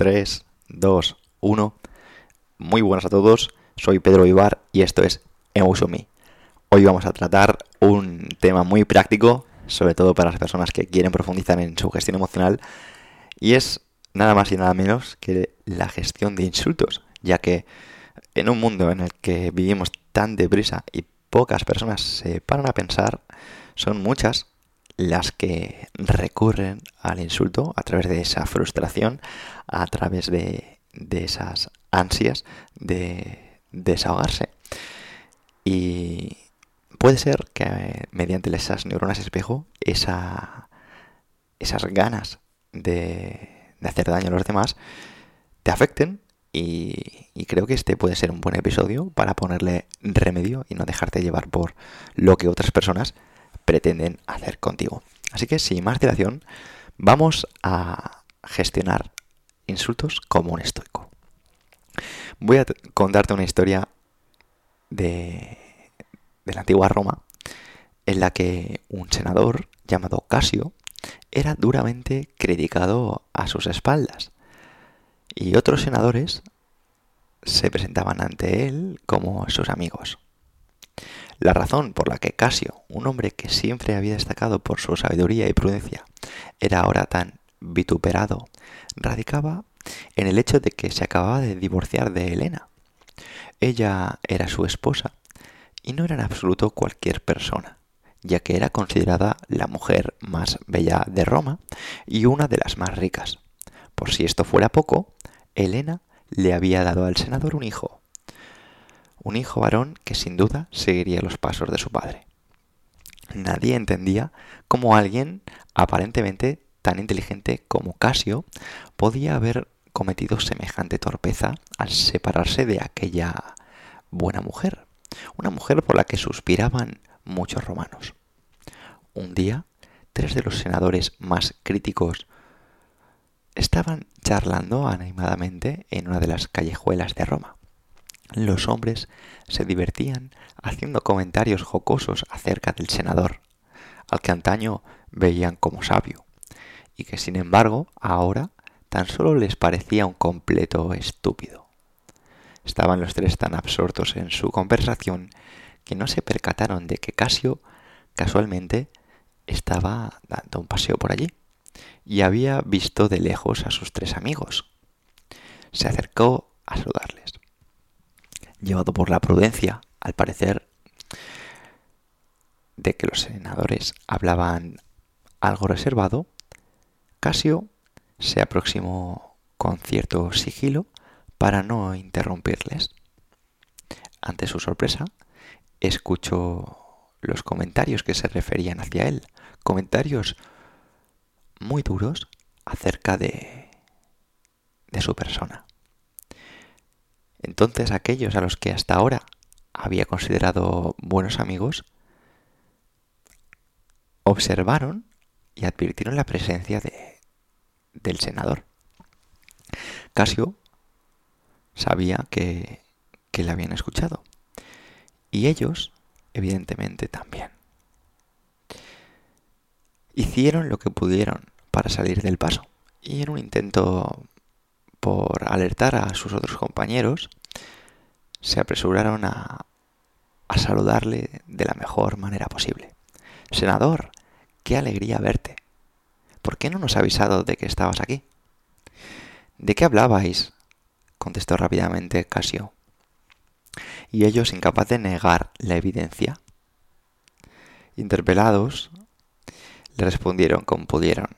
3, 2, 1. Muy buenas a todos, soy Pedro Ibar y esto es Emotion Me. Hoy vamos a tratar un tema muy práctico, sobre todo para las personas que quieren profundizar en su gestión emocional, y es nada más y nada menos que la gestión de insultos, ya que en un mundo en el que vivimos tan deprisa y pocas personas se paran a pensar, son muchas las que recurren al insulto a través de esa frustración, a través de, esas ansias de desahogarse. Y puede ser que mediante esas neuronas espejo, esa, esas ganas de, de, hacer daño a los demás, te afecten y, y, creo que este puede ser un buen episodio para ponerle remedio y no dejarte llevar por lo que otras personas pretenden hacer contigo. Así que sin más dilación, vamos a gestionar insultos como un estoico. Voy a contarte una historia de, de la antigua Roma en la que un senador llamado Casio era duramente criticado a sus espaldas y otros senadores se presentaban ante él como sus amigos. La razón por la que Casio, un hombre que siempre había destacado por su sabiduría y prudencia, era ahora tan vituperado, radicaba en el hecho de que se acababa de divorciar de Helena. Ella era su esposa y no era en absoluto cualquier persona, ya que era considerada la mujer más bella de Roma y una de las más ricas. Por si esto fuera poco, Helena le había dado al senador un hijo, un hijo varón que sin duda seguiría los pasos de su padre. Nadie entendía cómo alguien aparentemente tan inteligente como Casio podía haber cometido semejante torpeza al separarse de aquella buena mujer, una mujer por la que suspiraban muchos romanos. Un día, tres de los senadores más críticos estaban charlando animadamente en una de las callejuelas de Roma los hombres se divertían haciendo comentarios jocosos acerca del senador, al que antaño veían como sabio, y que sin embargo ahora tan solo les parecía un completo estúpido. Estaban los tres tan absortos en su conversación que no se percataron de que Casio casualmente estaba dando un paseo por allí y había visto de lejos a sus tres amigos. Se acercó a saludarles llevado por la prudencia, al parecer, de que los senadores hablaban algo reservado, Casio se aproximó con cierto sigilo para no interrumpirles. Ante su sorpresa, escuchó los comentarios que se referían hacia él, comentarios muy duros acerca de, de su persona. Entonces aquellos a los que hasta ahora había considerado buenos amigos, observaron y advirtieron la presencia de, del senador. Casio sabía que, que le habían escuchado. Y ellos, evidentemente, también. Hicieron lo que pudieron para salir del paso. Y en un intento por alertar a sus otros compañeros, se apresuraron a, a saludarle de la mejor manera posible. Senador, qué alegría verte. ¿Por qué no nos ha avisado de que estabas aquí? ¿De qué hablabais? contestó rápidamente Casio. Y ellos, incapaz de negar la evidencia, interpelados, le respondieron como pudieron.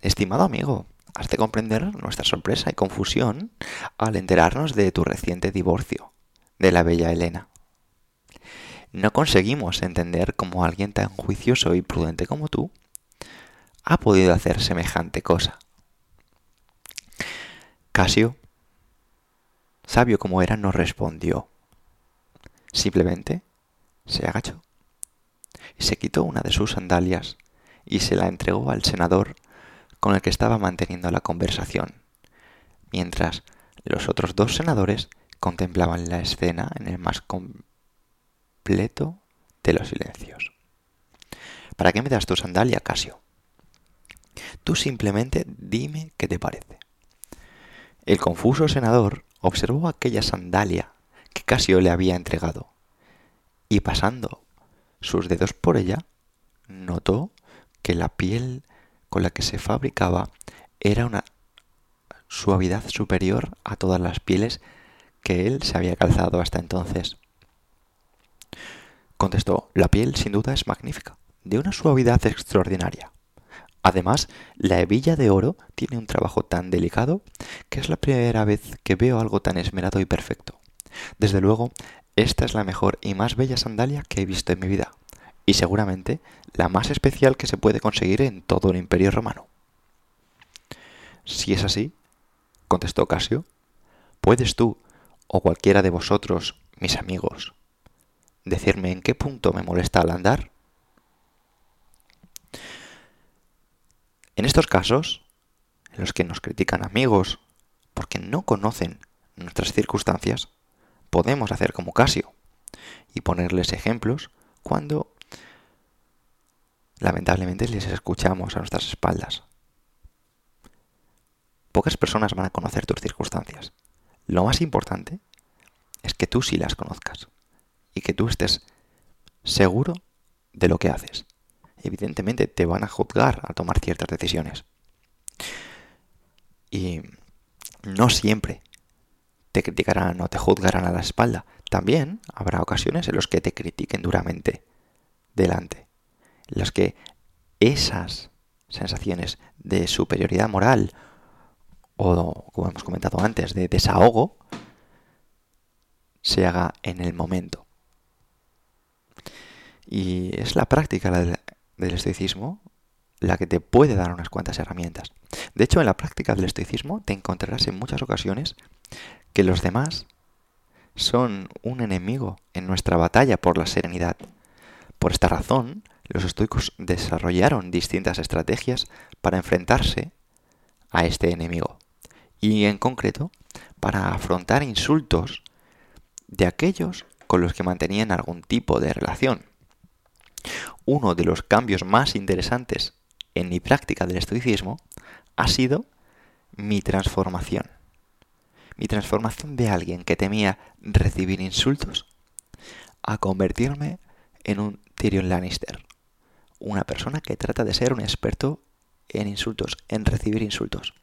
Estimado amigo, has de comprender nuestra sorpresa y confusión al enterarnos de tu reciente divorcio de la bella Elena. No conseguimos entender cómo alguien tan juicioso y prudente como tú ha podido hacer semejante cosa. Casio, sabio como era, no respondió. Simplemente se agachó y se quitó una de sus sandalias y se la entregó al senador con el que estaba manteniendo la conversación, mientras los otros dos senadores contemplaban la escena en el más completo de los silencios. ¿Para qué me das tu sandalia, Casio? Tú simplemente dime qué te parece. El confuso senador observó aquella sandalia que Casio le había entregado y pasando sus dedos por ella, notó que la piel con la que se fabricaba era una suavidad superior a todas las pieles que él se había calzado hasta entonces. Contestó, la piel sin duda es magnífica, de una suavidad extraordinaria. Además, la hebilla de oro tiene un trabajo tan delicado que es la primera vez que veo algo tan esmerado y perfecto. Desde luego, esta es la mejor y más bella sandalia que he visto en mi vida, y seguramente la más especial que se puede conseguir en todo el imperio romano. Si es así, contestó Casio, puedes tú, o cualquiera de vosotros, mis amigos, decirme en qué punto me molesta al andar. En estos casos, en los que nos critican amigos porque no conocen nuestras circunstancias, podemos hacer como Casio y ponerles ejemplos cuando lamentablemente les escuchamos a nuestras espaldas. Pocas personas van a conocer tus circunstancias. Lo más importante es que tú sí las conozcas y que tú estés seguro de lo que haces. Evidentemente te van a juzgar a tomar ciertas decisiones. Y no siempre te criticarán o te juzgarán a la espalda. También habrá ocasiones en las que te critiquen duramente delante las que esas sensaciones de superioridad moral o, como hemos comentado antes, de desahogo, se haga en el momento. Y es la práctica del estoicismo la que te puede dar unas cuantas herramientas. De hecho, en la práctica del estoicismo te encontrarás en muchas ocasiones que los demás son un enemigo en nuestra batalla por la serenidad. Por esta razón, los estoicos desarrollaron distintas estrategias para enfrentarse a este enemigo y en concreto para afrontar insultos de aquellos con los que mantenían algún tipo de relación. Uno de los cambios más interesantes en mi práctica del estoicismo ha sido mi transformación. Mi transformación de alguien que temía recibir insultos a convertirme en un Tyrion Lannister, una persona que trata de ser un experto en insultos, en recibir insultos.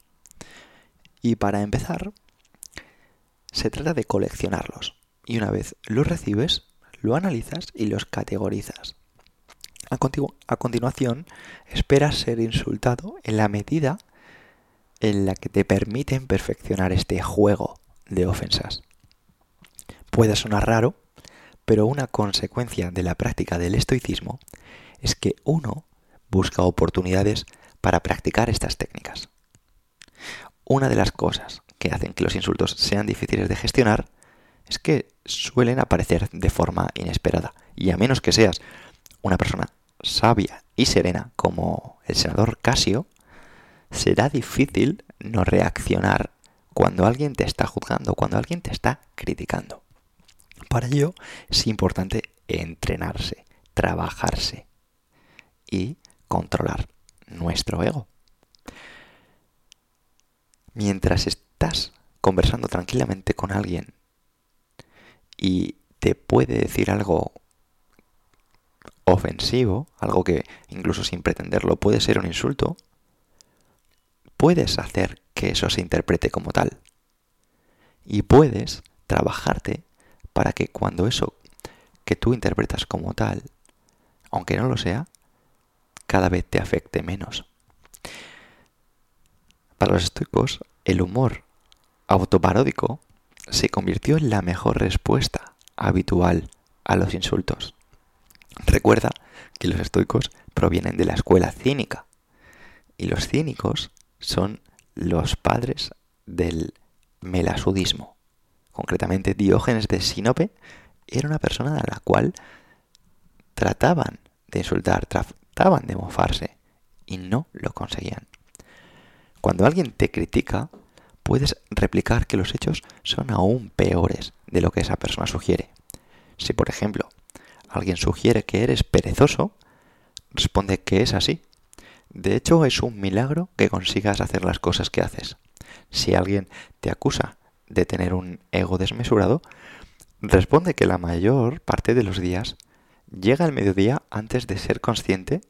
Y para empezar, se trata de coleccionarlos. Y una vez los recibes, lo analizas y los categorizas. A, continuación, esperas ser insultado en la medida en la que te permiten perfeccionar este juego de ofensas. Puede sonar raro, pero una consecuencia de la práctica del estoicismo es que uno busca oportunidades para practicar estas técnicas. Una de las cosas que hacen que los insultos sean difíciles de gestionar es que suelen aparecer de forma inesperada. Y a menos que seas una persona sabia y serena como el senador Casio, será difícil no reaccionar cuando alguien te está juzgando, cuando alguien te está criticando. Para ello es importante entrenarse, trabajarse, y controlar nuestro ego. Mientras estás conversando tranquilamente con alguien y te puede decir algo ofensivo, algo que incluso sin pretenderlo puede ser un insulto, puedes hacer que eso se interprete como tal. Y puedes trabajarte para que cuando eso que tú interpretas como tal, aunque no lo sea, cada vez te afecte menos. Para los estoicos, el humor autoparódico se convirtió en la mejor respuesta habitual a los insultos. Recuerda que los estoicos provienen de la escuela cínica y los cínicos son los padres del melasudismo. Concretamente, Diógenes de Sinope era una persona a la cual trataban de insultar, trataban de mofarse y no lo conseguían. Cuando alguien te critica, puedes replicar que los hechos son aún peores de lo que esa persona sugiere. Si, por ejemplo, alguien sugiere que eres perezoso, responde que es así. De hecho, es un milagro que consigas hacer las cosas que haces. Si alguien te acusa de tener un ego desmesurado, responde que la mayor parte de los días llega al mediodía antes de ser consciente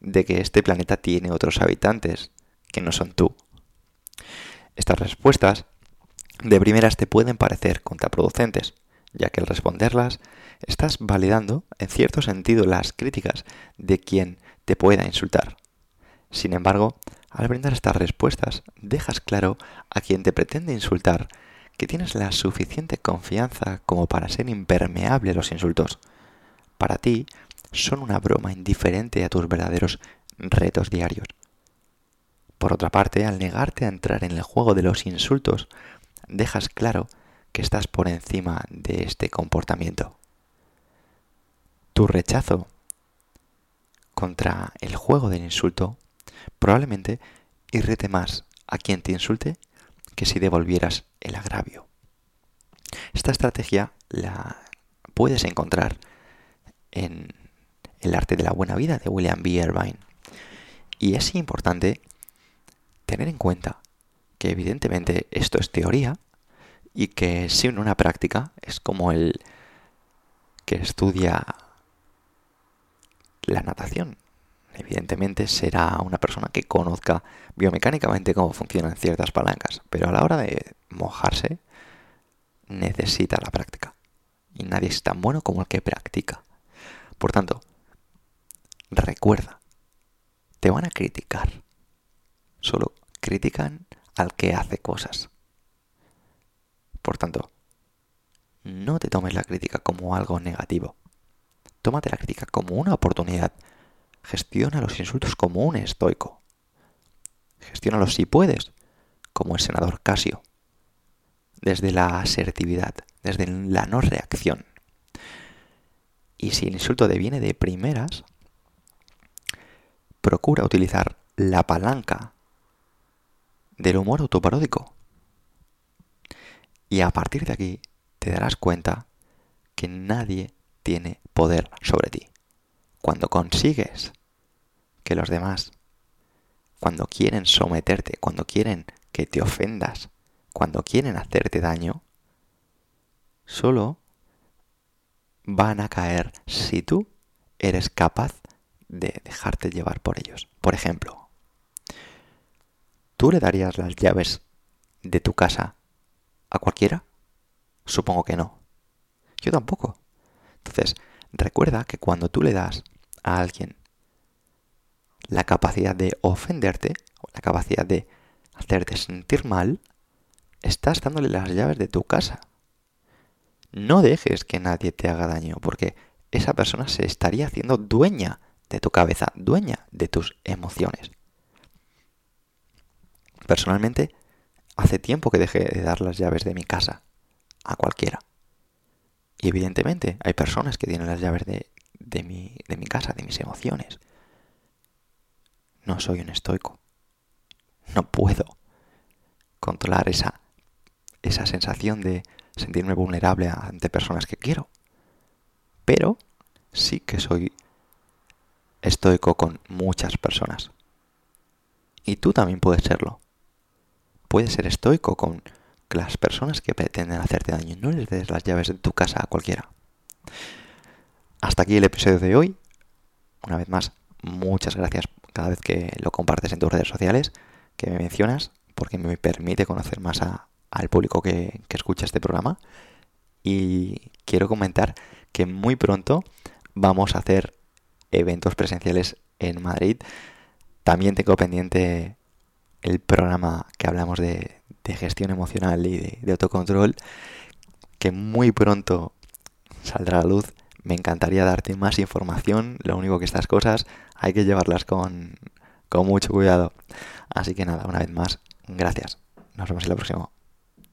de que este planeta tiene otros habitantes, que no son tú. Estas respuestas de primeras te pueden parecer contraproducentes, ya que al responderlas estás validando en cierto sentido las críticas de quien te pueda insultar. Sin embargo, al brindar estas respuestas, dejas claro a quien te pretende insultar que tienes la suficiente confianza como para ser impermeable a los insultos. Para ti, son una broma indiferente a tus verdaderos retos diarios. Por otra parte, al negarte a entrar en el juego de los insultos, dejas claro que estás por encima de este comportamiento. Tu rechazo contra el juego del insulto probablemente irrite más a quien te insulte que si devolvieras el agravio. Esta estrategia la puedes encontrar en El arte de la buena vida de William B. Irvine. Y es importante tener en cuenta que evidentemente esto es teoría y que sin una práctica es como el que estudia la natación. Evidentemente será una persona que conozca biomecánicamente cómo funcionan ciertas palancas, pero a la hora de mojarse necesita la práctica. Y nadie es tan bueno como el que practica. Por tanto, recuerda, te van a criticar. Solo critican al que hace cosas. Por tanto, no te tomes la crítica como algo negativo. Tómate la crítica como una oportunidad. Gestiona los insultos como un estoico. Gestiónalos si puedes, como el senador Casio. Desde la asertividad, desde la no reacción. Y si el insulto deviene de primeras, procura utilizar la palanca del humor autoparódico. Y a partir de aquí te darás cuenta que nadie tiene poder sobre ti. Cuando consigues que los demás, cuando quieren someterte, cuando quieren que te ofendas, cuando quieren hacerte daño, solo van a caer si tú eres capaz de dejarte llevar por ellos. Por ejemplo, ¿Tú le darías las llaves de tu casa a cualquiera? Supongo que no. Yo tampoco. Entonces, recuerda que cuando tú le das a alguien la capacidad de ofenderte, o la capacidad de hacerte sentir mal, estás dándole las llaves de tu casa. No dejes que nadie te haga daño, porque esa persona se estaría haciendo dueña de tu cabeza, dueña de tus emociones. Personalmente, hace tiempo que dejé de dar las llaves de mi casa a cualquiera. Y evidentemente hay personas que tienen las llaves de, mi, de mi casa, de mis emociones. No soy un estoico. No puedo controlar esa, esa sensación de sentirme vulnerable ante personas que quiero. Pero sí que soy estoico con muchas personas. Y tú también puedes serlo puedes ser estoico con las personas que pretenden hacerte daño. No les des las llaves de tu casa a cualquiera. Hasta aquí el episodio de hoy. Una vez más, muchas gracias cada vez que lo compartes en tus redes sociales, que me mencionas, porque me permite conocer más al público que, escucha este programa. Y quiero comentar que muy pronto vamos a hacer eventos presenciales en Madrid. También tengo pendiente el programa que hablamos de, gestión emocional y de, autocontrol, que muy pronto saldrá a la luz. Me encantaría darte más información, lo único que estas cosas hay que llevarlas con, con mucho cuidado. Así que nada, una vez más, gracias. Nos vemos en la próxima.